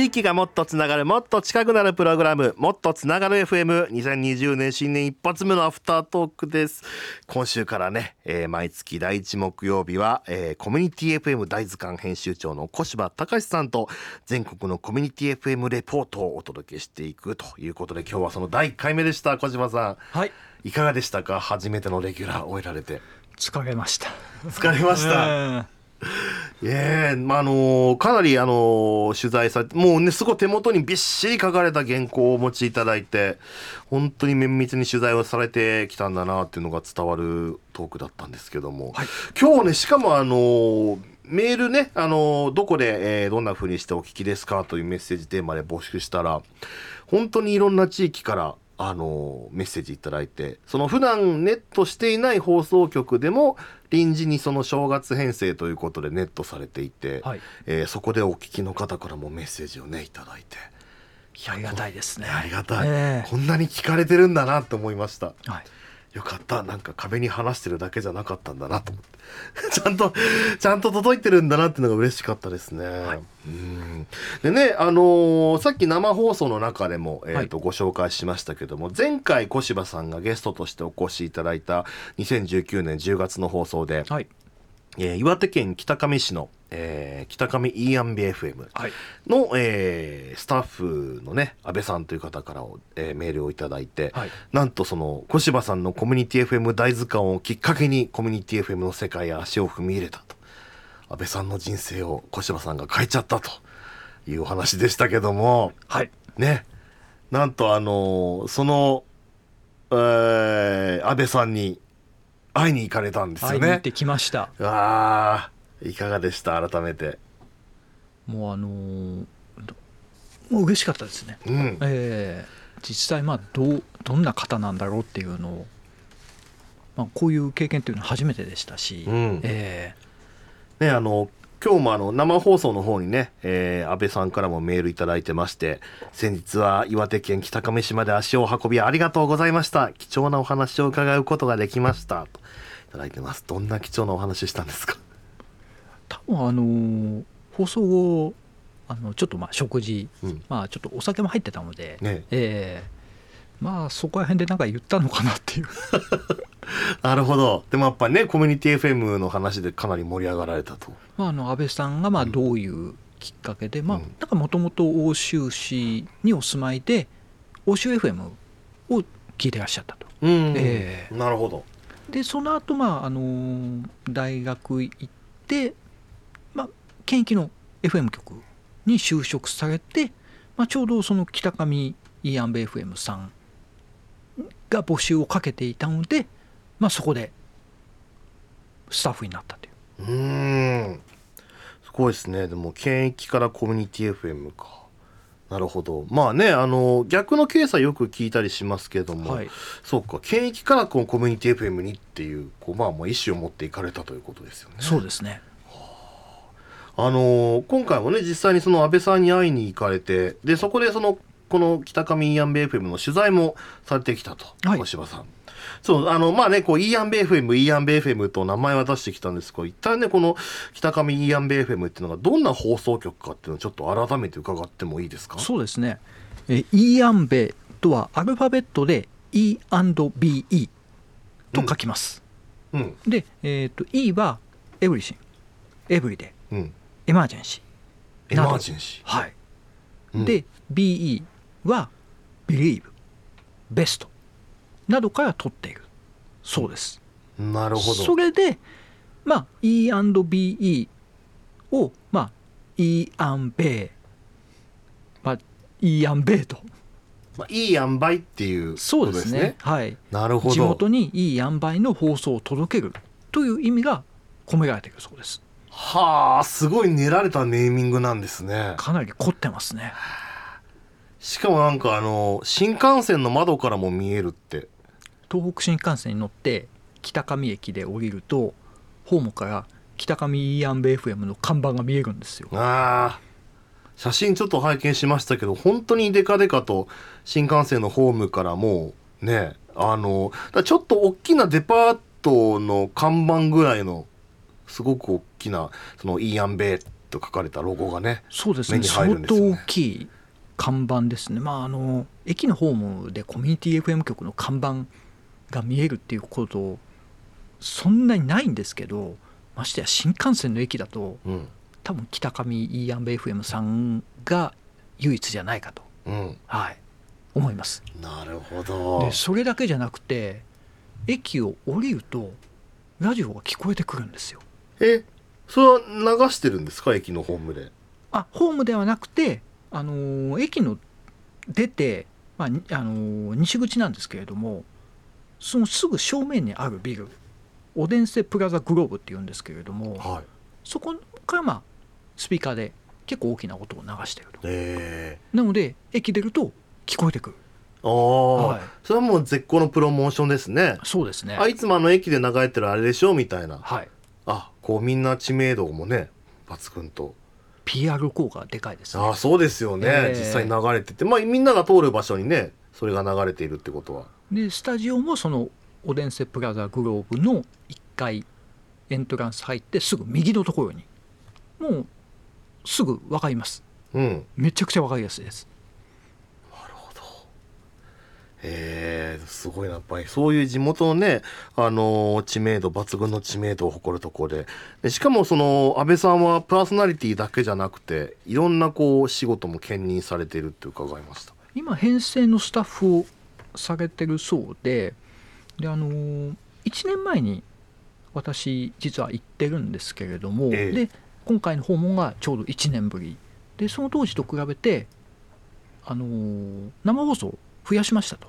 地域がもっとつながるもっと近くなるプログラムもっとつながる FM2020 年新年一発目のアフタートークです。今週からね、えー、毎月第一木曜日は、えー、コミュニティ FM 大図鑑編集長の小柴隆さんと全国のコミュニティ FM レポートをお届けしていくということで今日はその第1回目でした小柴さん。はい。いかがでしたか？初めてのレギュラー終えられて。疲れました。疲れました、え えまああのかなりあの取材されてもうねすごい手元にびっしり書かれた原稿をお持ちいただいて本当に綿密に取材をされてきたんだなっていうのが伝わるトークだったんですけども、はい、今日ねしかもあのメールねあのどこで、えー、どんなふうにしてお聞きですかというメッセージテーマで募集したら本当にいろんな地域からあのメッセージいただいてその普段ネットしていない放送局でも臨時にその正月編成ということでネットされていて、はい、えー、そこでお聞きの方からもメッセージをねいただいて。ありがたいですね。ありがたい、えー、こんなに聞かれてるんだなって思いました、はいよかった。なんか壁に話してるだけじゃなかったんだなと。思ってちゃんとちゃんと届いてるんだなっていうのが嬉しかったですね。はい、うん。でねあのー、さっき生放送の中でも、えーと、はい、ご紹介しましたけども前回小柴さんがゲストとしてお越しいただいた2019年10月の放送で、はい、えー、岩手県北上市のえー、北上イーアンビ FM の、はい、えー、スタッフのね安倍さんという方からえー、メールを頂いて、はい、なんとその小柴さんのコミュニティ FM 大図鑑をきっかけにコミュニティ FM の世界へ足を踏み入れたと。安倍さんの人生を小柴さんが変えちゃったと。いうお話でしたけども、はい、ね。なんとあのその、えー、安倍さんに会いに行かれたんですよね。会いに行ってきました。ああいかがでした？改めて。もうあのー、もう嬉しかったですね、うん、えー、実際まあどうどんな方なんだろうっていうのを、まあ、こういう経験っていうのは初めてでしたし、うん、えー、ねあの今日もあの生放送の方にね、えー、安倍さんからもメールいただいてまして先日は岩手県北上市まで足を運びありがとうございました。貴重なお話を伺うことができました。といただいてます。どんな貴重なお話したんですか？多分あの放送後あのちょっとまあ食事、うん、まあちょっとお酒も入ってたので、ね。えー、まあそこら辺で何か言ったのかなっていう。なるほど。でもやっぱねコミュニティ FM の話でかなり盛り上がられたと、まあ、あの安倍さんがまあどういうきっかけで、うん、まあだからもともと奥州市にお住まいで欧州 FM を聞いてらっしゃったと、うん、えー、なるほど。でその後まああの大学行って県域の FM 局に就職されて、まあ、ちょうどその北上イーアンベ FM さんが募集をかけていたので、まあ、そこでスタッフになったという。うん。すごいですね。でも県域からコミュニティ FM か。なるほど。まあねあの逆のケースはよく聞いたりしますけども、はい、そうか。県域からこのコミュニティ FM にっていうこう、まあ、もう意思を持っていかれたということですよね。そうですね。あ。のー、今回もね実際にその安倍さんに会いに行かれてでそこでそのこの北上イーアンベ FM の取材もされてきたと、はい、小柴さん。そうあのまあねこうイーアンベ FM イーアンベ FM と名前は出してきたんですけど一旦ねこの北上イーアンベ FM っていうのがどんな放送局かっていうのをちょっと改めて伺ってもいいですか？そうですね。えイーアンベとはアルファベットで E&BE と書きます、うん。うん、で、えーと、と E は everything everyday、うん、 emergency emergency はい、うん、で BE は Believe ベストなどから取っている。そうです、なるほど。それでまあ E&BE をまあ E アンベイまあ E アンベイと。まあ、いい塩梅っていうそうですね。はい。なるほど。地元にいい塩梅の放送を届けるという意味が込められているそうです。はあすごい練られたネーミングなんですね。かなり凝ってますねしかもなんかあの新幹線の窓からも見えるって。東北新幹線に乗って北上駅で降りるとホームから北上イーアンベ FM の看板が見えるんですよああ写真ちょっと拝見しましたけど本当にデカデカと新幹線のホームからもうねあのちょっと大きなデパートの看板ぐらいのすごく大きなそのイーアンベイと書かれたロゴがねそうですね相当大きい看板ですね。まああの駅のホームでコミュニティ FM 局の看板が見えるっていうことそんなにないんですけどましてや新幹線の駅だと、うん、多分北上イーアンベ FM さんが唯一じゃないかと、うん、はい、思います。なるほど。でそれだけじゃなくて駅を降りるとラジオが聞こえてくるんですよ。えそれは流してるんですか？駅のホームで。あホームではなくてあのー、駅の出て、まあ、あのー、西口なんですけれどもそのすぐ正面にあるビルオデンセプラザグローブっていうんですけれども、はい、そこからまあスピーカーで結構大きな音を流してると、えー、なので駅出ると聞こえてくる。ああ、はい、それはもう絶好のプロモーションですね。そうですね。あいつもあの駅で流れてるあれでしょ？みたいな。はい。あこうみんな知名度もね抜群と PR 効果でかいです、ね、あそうですよね、えー、実際に流れてて。まあみんなが通る場所にねそれが流れているってことは。でスタジオもそのオデンセプラザグローブの1階エントランス入ってすぐ右のところにもうすぐ分かります、うん、めちゃくちゃ分かりやすいですえー、すごいなやっぱり。そういう地元のね、あのー、知名度抜群の知名度を誇るところで。でしかもその安倍さんはパーソナリティだけじゃなくていろんなこう仕事も兼任されているって伺いました。今編成のスタッフをされてるそうでであのー、1年前に私実は行ってるんですけれども、ええ、で今回の訪問がちょうど1年ぶり。でその当時と比べて、あのー、生放送増やしましたと。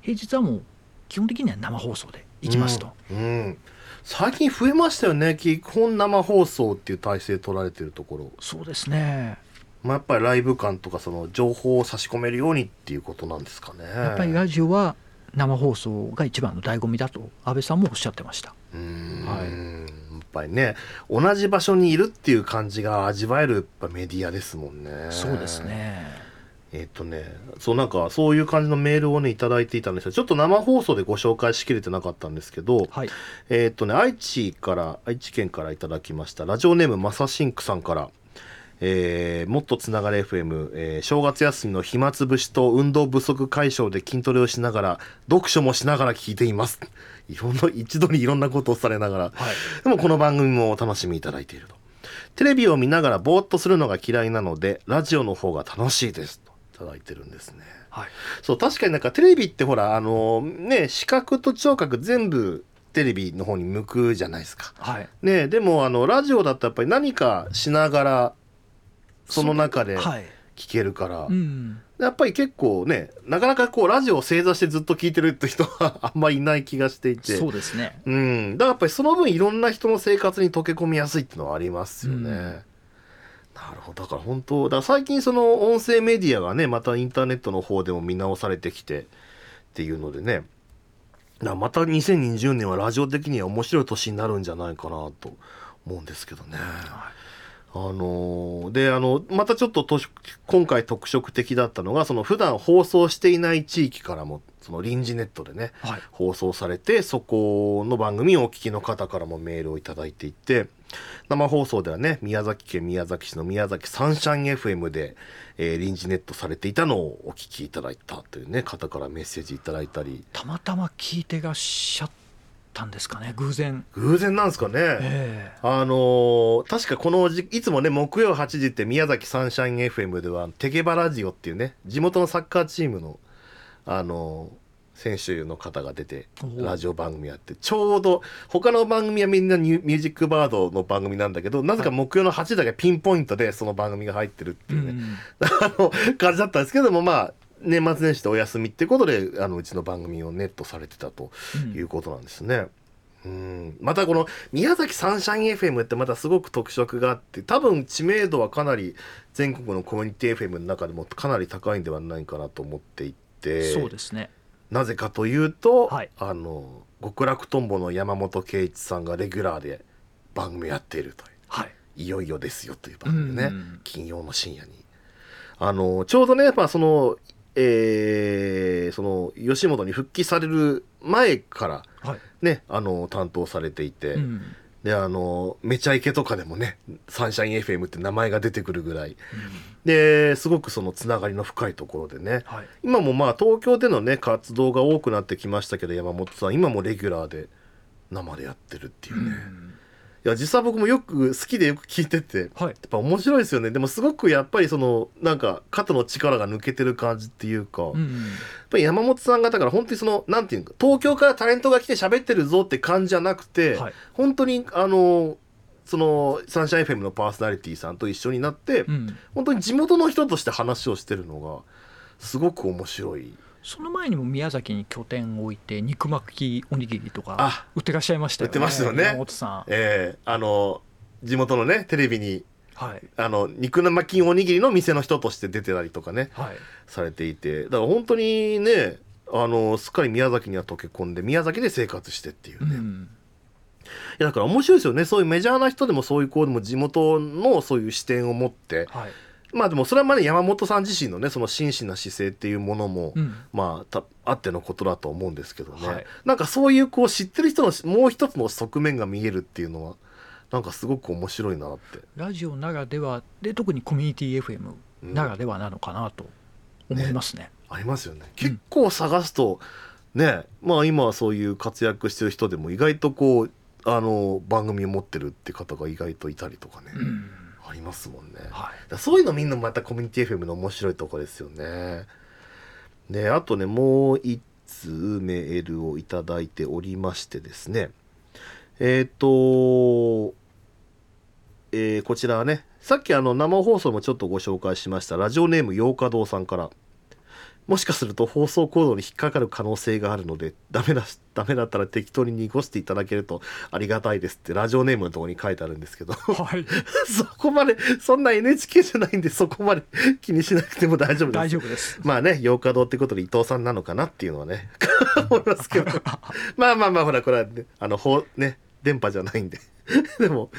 平日はもう基本的には生放送で行きますと、うん、うん、最近増えましたよね。基本生放送っていう体制取られてるところ。そうですね。まあ、やっぱりライブ感とかその情報を差し込めるようにっていうことなんですかね。やっぱりラジオは生放送が一番の醍醐味だと安倍さんもおっしゃってました。はい、やっぱりね同じ場所にいるっていう感じが味わえるやっぱメディアですもんね。そうですねえっ、とね、そうなんかそういう感じのメールをね頂いていたんですよ。ちょっと生放送でご紹介しきれてなかったんですけど、はい、えっ、とね愛知から愛知県からいただきました。ラジオネームマサシンクさんからえー、もっとつながれ FM、えー、正月休みの暇つぶしと運動不足解消で筋トレをしながら読書もしながら聞いています。いろんな一度にいろんなことをされながら、はい、でもこの番組もお楽しみいただいていると。テレビを見ながらぼーっとするのが嫌いなのでラジオの方が楽しいですといただいてるんですね、はい、そう確かになんかテレビってほらあのね視覚と聴覚全部テレビの方に向くじゃないですか、はい、ね、でもあのラジオだとやっぱり何かしながらその中で聞けるから、はいうん、やっぱり結構ねなかなかこうラジオを正座してずっと聞いてるって人は あんまりいない気がしていて。そうですね、うん、だからやっぱりその分いろんな人の生活に溶け込みやすいっていうのはありますよね。うん、なるほど。だから本当だ最近その音声メディアがねまたインターネットの方でも見直されてきてっていうのでね。だまた2020年はラジオ的には面白い年になるんじゃないかなと思うんですけどね。はいあのー、であのまたちょっと今回特色的だったのがその普段放送していない地域からもその臨時ネットでね、はい、放送されてそこの番組をお聞きの方からもメールを頂いていて生放送ではね宮崎県宮崎市の宮崎サンシャン FM で、えー、臨時ネットされていたのをお聞きいただいたというね方からメッセージいただいたり。たまたま聞いてらっしゃったんですかね偶然。偶然なんですかね、えー、あのー、確かこのいつもね木曜8時って宮崎サンシャイン FM ではテケバラジオっていうね地元のサッカーチームのあのー選手の方が出てラジオ番組やってちょうど他の番組はみんなミュージックバードの番組なんだけどなぜか木曜の8時だけピンポイントでその番組が入ってるっていうね、あの感じだったんですけどもまあ年末年始でお休みってことであのうちの番組をネットされてたということなんですね。うん、またこの宮崎サンシャイン FM ってまたすごく特色があって多分知名度はかなり全国のコミュニティ FM の中でもかなり高いんではないかなと思っていて。そうですねなぜかというと、はい、あの極楽とんぼの山本圭一さんがレギュラーで番組やっているという、はい、いよいよですよという番組ね、金曜の深夜に。あのちょうどね、まあ、そのえー、その吉本に復帰される前からね、はい、あの担当されていて、うん、であのめちゃイケとかでもねサンシャイン FM って名前が出てくるぐらい、ですごくそのつながりの深いところでね、はい。今もまあ東京でのね活動が多くなってきましたけど山本さん今もレギュラーで生でやってるっていうね、いや実際僕もよく好きでよく聞いてて。はい。やっぱ面白いですよね。でもすごくやっぱりそのなんか肩の力が抜けてる感じっていうか、やっうんぱり山本さんがだから本当にそのなんていうか東京からタレントが来て喋ってるぞって感じじゃなくて、はい。本当にあのそのサンシャイン FM のパーソナリティさんと一緒になって、うん。本当に地元の人として話をしてるのがすごく面白い。その前にも宮崎に拠点を置いて肉巻きおにぎりとかあ売ってらっしゃいましたよね。売ってましたよね。山本さん。えーあの地元のねテレビにはい。あの肉巻きおにぎりの店の人として出てたりとかねはい。されていて。だから本当にねあのすっかり宮崎には溶け込んで宮崎で生活してっていうね、いうん。やだから面白いですよね。そういうメジャーな人でもそういう子でも地元のそういう視点を持ってはいまあでもそれはまだ山本さん自身のねその真摯な姿勢っていうものも、うん。まあたあってのことだと思うんですけどね、はい。なんかそういうこう知ってる人のもう一つの側面が見えるっていうのはなんかすごく面白いなって。ラジオならではで特にコミュニティ FM ならではなのかなと思いますね。ありますよね。結構探すと、ねまあ今はそういう活躍してる人でも意外とこうあの番組を持ってるって方が意外といたりとかね、うんありますもんね、はい。らそういうのみんなまたコミュニティ FM の面白いとこですよね。であとねもう一通メールをいただいておりましてですね。えっ、とえーこちらはねさっきあの生放送もちょっとご紹介しましたラジオネーム洋華堂さんからもしかすると放送コードに引っかかる可能性があるのでダメだしダメだったら適当に濁していただけるとありがたいですってラジオネームのところに書いてあるんですけど。はい、そこまでそんな NHK じゃないんでそこまで 気にしなくても大丈夫です。大丈夫です。まあね洋華堂ってことで伊藤さんなのかなっていうのはね思いますけど。まあまあまあほらこれは、ね、あのほうね電波じゃないんで。でも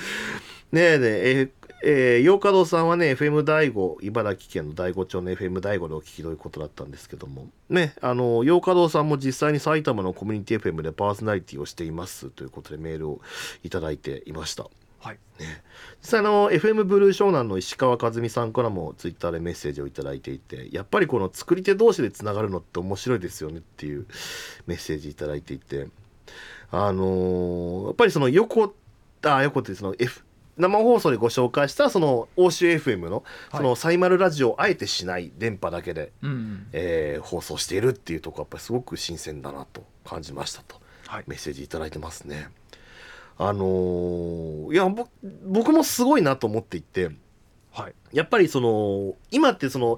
ねえねええーえー、洋華堂さんはね FM 第五茨城県の第五町の FM 第五でお聞きということだったんですけども。ねあの洋華堂さんも実際に埼玉のコミュニティ FM でパーソナリティをしていますということでメールをいただいていました。はい、実際あの FM ブルー湘南の石川和美さんからもツイッターでメッセージをいただいていてやっぱりこの作り手同士でつながるのって面白いですよねっていうメッセージいただいていて。あのーやっぱりその横あ横ってその F 生放送でご紹介したその欧州 FM のそのサイマルラジオをあえてしない電波だけで、うん、えー放送しているっていうところやっぱりすごく新鮮だなと感じましたと。はい、メッセージいただいてますね。あのーいやぼ僕もすごいなと思っていてはい、やっぱりその今ってその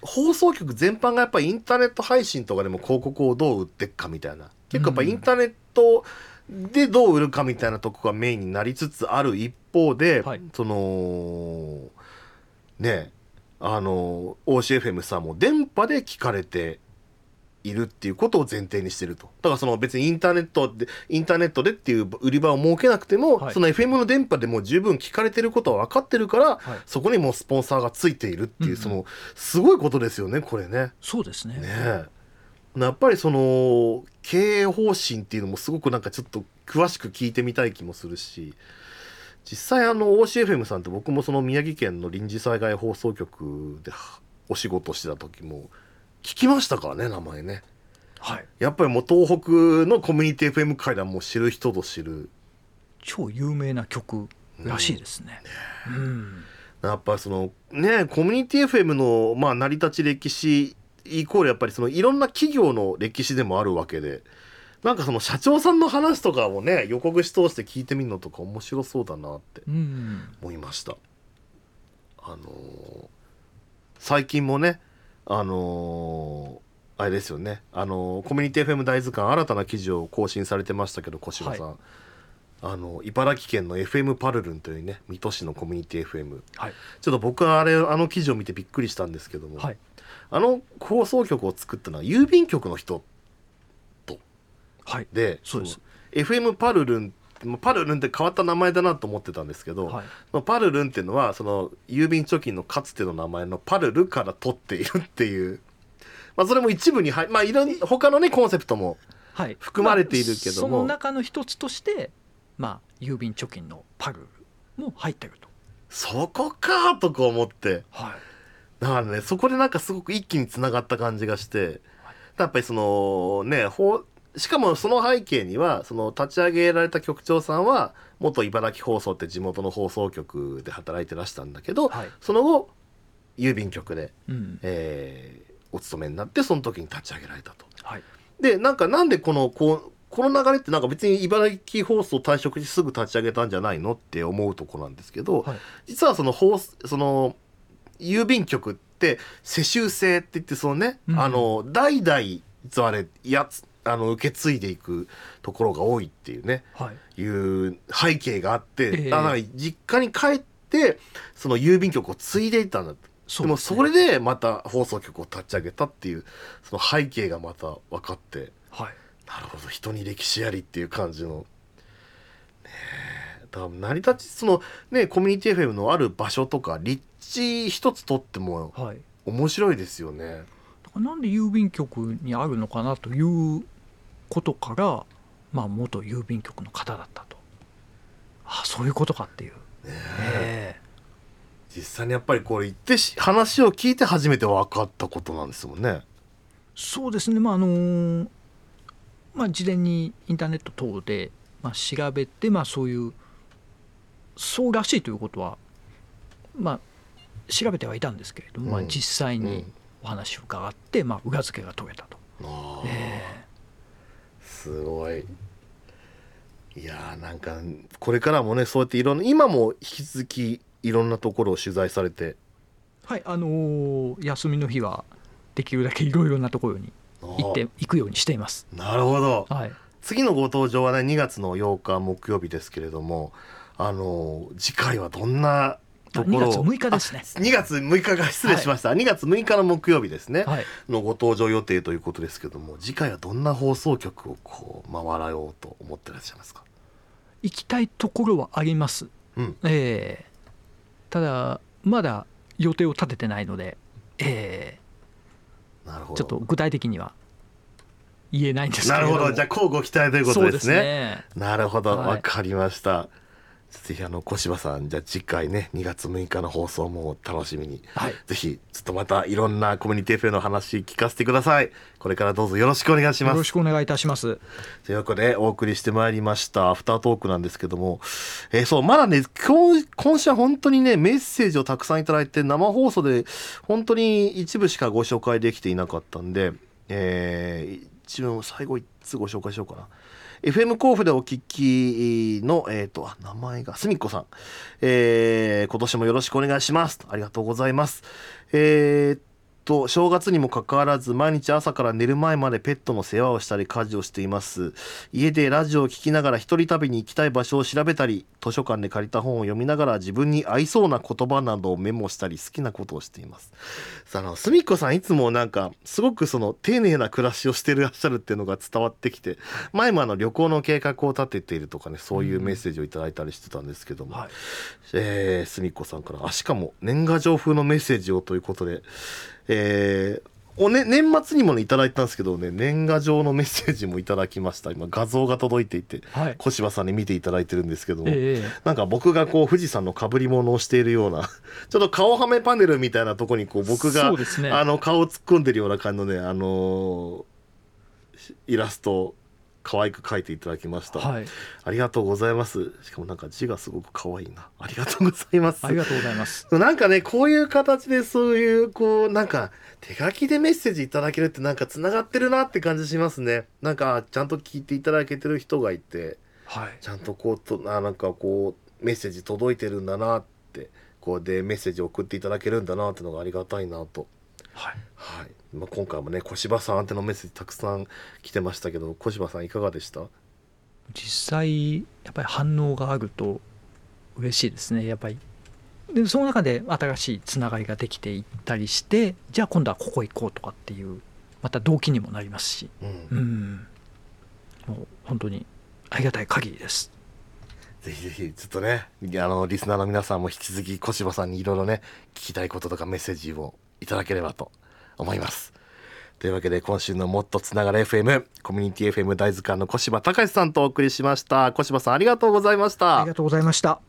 放送局全般がやっぱりインターネット配信とかでも広告をどう売っていくかみたいな。結構やっぱインターネットでどう売るかみたいなとこがメインになりつつある一方で、はい。そのねあの OCFM さんも電波で聞かれているっていうことを前提にしてると。だからその別にインターネットでインターネットでっていう売り場を設けなくても、はい。その FM の電波でもう十分聞かれてることは分かってるから、はい。そこにもうスポンサーがついているっていう、うん。そのすごいことですよねこれね。そうですね。ねえ。やっぱりその経営方針っていうのもすごくなんかちょっと詳しく聞いてみたい気もするし実際あの OCFM さんって僕もその宮城県の臨時災害放送局でお仕事してた時も聞きましたからね名前ね。はい、やっぱりもう東北のコミュニティ FM 界ではもう知る人ぞ知る。超有名な曲らしいですね。うん、やっぱりそのねコミュニティ FM のまあ成り立ち歴史イコールやっぱりそのいろんな企業の歴史でもあるわけでなんかその社長さんの話とかをね横串通して聞いてみるのとか面白そうだなってうん、思いました。あのー最近もねあのーあれですよね。あのーコミュニティ FM 大図鑑新たな記事を更新されてましたけど小柴さん、はあの茨城県の FM パルルンというね水戸市のコミュニティ FM はい、ちょっと僕はあれあの記事を見てびっくりしたんですけども、はい、あの放送局を作ったのは郵便局の人はい、でそうです。FM パルルンまあパルルンって変わった名前だなと思ってたんですけど、はい、まあパルルンっていうのはその郵便貯金のかつての名前のパルルから取っているっていう、まあ、それも一部に入まあいろん他のねコンセプトもはい、含まれているけども。まあその中の一つとして、まあ郵便貯金のパルも入ってると。そこかとか思って。はい。だからねそこでなんかすごく一気につながった感じがして。やっぱりそのねほしかもその背景にはその立ち上げられた局長さんは元茨城放送って地元の放送局で働いてらしたんだけど、はい。その後郵便局で、うん。えーお勤めになってその時に立ち上げられたと。はい。でなんかなんでこのこうこの流れってなんか別に茨城放送退職してすぐ立ち上げたんじゃないのって思うとこなんですけど、はい。実はその放その郵便局って世襲制って言ってそのね、うん。あの代々実はあれやつあの受け継いでいくところが多いっていうねはい。いう背景があって、ええ。だから実家に帰ってその郵便局を継いでいったんだそでもそれでまた放送局を立ち上げたっていうその背景がまた分かって。はいなるほど人に歴史ありっていう感じの。ねえ。だから成り立ちそのねコミュニティ FM のある場所とか立地一つとってもはい。面白いですよね。だからなんで郵便局にあるのかなということからまあ元郵便局の方だったと。あそういうことかっていう、え。実際にやっぱりこれ言ってし話を聞いて初めて分かったことなんですもんね。そうですね。まああのまあ事前にインターネット等で、まあ、調べてまあそういうそうらしいということはまあ調べてはいたんですけれども、まあうん。実際にうん。お話を伺って、まあ、裏付けが取れたと。あー。え。すごい。いやーなんかこれからもねそうやっていろんな今も引き続きいろんなところを取材されて。はいあのー休みの日はできるだけいろいろなところに行って行くようにしています。なるほど。はい、次のご登場はね2月の8日木曜日ですけれどもあのー次回はどんなところを？2月6日ですね。あ2月6日が失礼しました、2月6日の木曜日ですね、はい、のご登場予定ということですけども次回はどんな放送局をこう回らようと思ってらっしゃいますか？行きたいところはあります。うん。えーただまだ予定を立ててないので、えーちょっと具体的には言えないんですけれども。なるほど。じゃあ交互期待ということですね。ね。なるほど。わ、はいかりましたぜひあの小柴さんじゃあ次回ね2月6日の放送も楽しみに。はい、ぜひちょっとまたいろんなコミュニティ FM の話聞かせてください。これからどうぞよろしくお願いしよろますしくお願いいたします。ということでお送りしてまいりましたアフタートークなんですけども、えーそうまだね今日今週は本当にねメッセージをたくさんいただいて生放送で本当に一部しかご紹介できていなかったんで、えー一部最後一つご紹介しようかな FM 甲府でお聞きの、えー、とあ名前がすみっこさん、えー今年もよろしくお願いします。ありがとうございます。えーっと正月にもかかわらず毎日朝から寝る前までペットの世話をしたり家事をしています。家でラジオを聞きながら一人旅に行きたい場所を調べたり図書館で借りた本を読みながら自分に合いそうな言葉などをメモしたり好きなことをしています。さああのすみっこさんいつもなんかすごくその丁寧な暮らしをしていらっしゃるっていうのが伝わってきて前もあの旅行の計画を立てているとかねそういうメッセージをいただいたりしてたんですけども、はい、えー、すみっこさんからあしかも年賀状風のメッセージをということで、えーおね、年末にもねいただいたんですけどね年賀状のメッセージもいただきました。今画像が届いていてはい、小柴さんに見ていただいてるんですけども、ええなんか僕がこう富士山のかぶり物をしているような ちょっと顔はめパネルみたいなとこにこう僕がね。あの顔を突っ込んでるような感じのねあのーイラストを可愛く描いていただきました、はい、ありがとうございます。しかもなんか字がすごく可愛いな。ありがとうございます。ありがとうございます。なんかねこういう形でそういうこうなんか手書きでメッセージいただけるってなんかつながってるなって感じしますね。なんかちゃんと聞いていただけてる人がいてはい、ちゃんとこうとあなんかこうメッセージ届いてるんだなってこうでメッセージ送っていただけるんだなってのがありがたいなと。はい、はい、まあ、今回もね小柴さん宛てのメッセージたくさん来てましたけど小柴さんいかがでした？実際やっぱり反応があると嬉しいですねやっぱり。でその中で新しいつながりができていったりしてじゃあ今度はここ行こうとかっていうまた動機にもなりますし。うん。うん。もう本当にありがたい限りです。ぜひぜひちょっとねあのリスナーの皆さんも引き続き小柴さんにいろいろね聞きたいこととかメッセージをいただければと思います。というわけで今週のもっとつながる FM コミュニティ FM 大図鑑の小柴隆さんとお送りしました。小柴さんありがとうございました。ありがとうございました。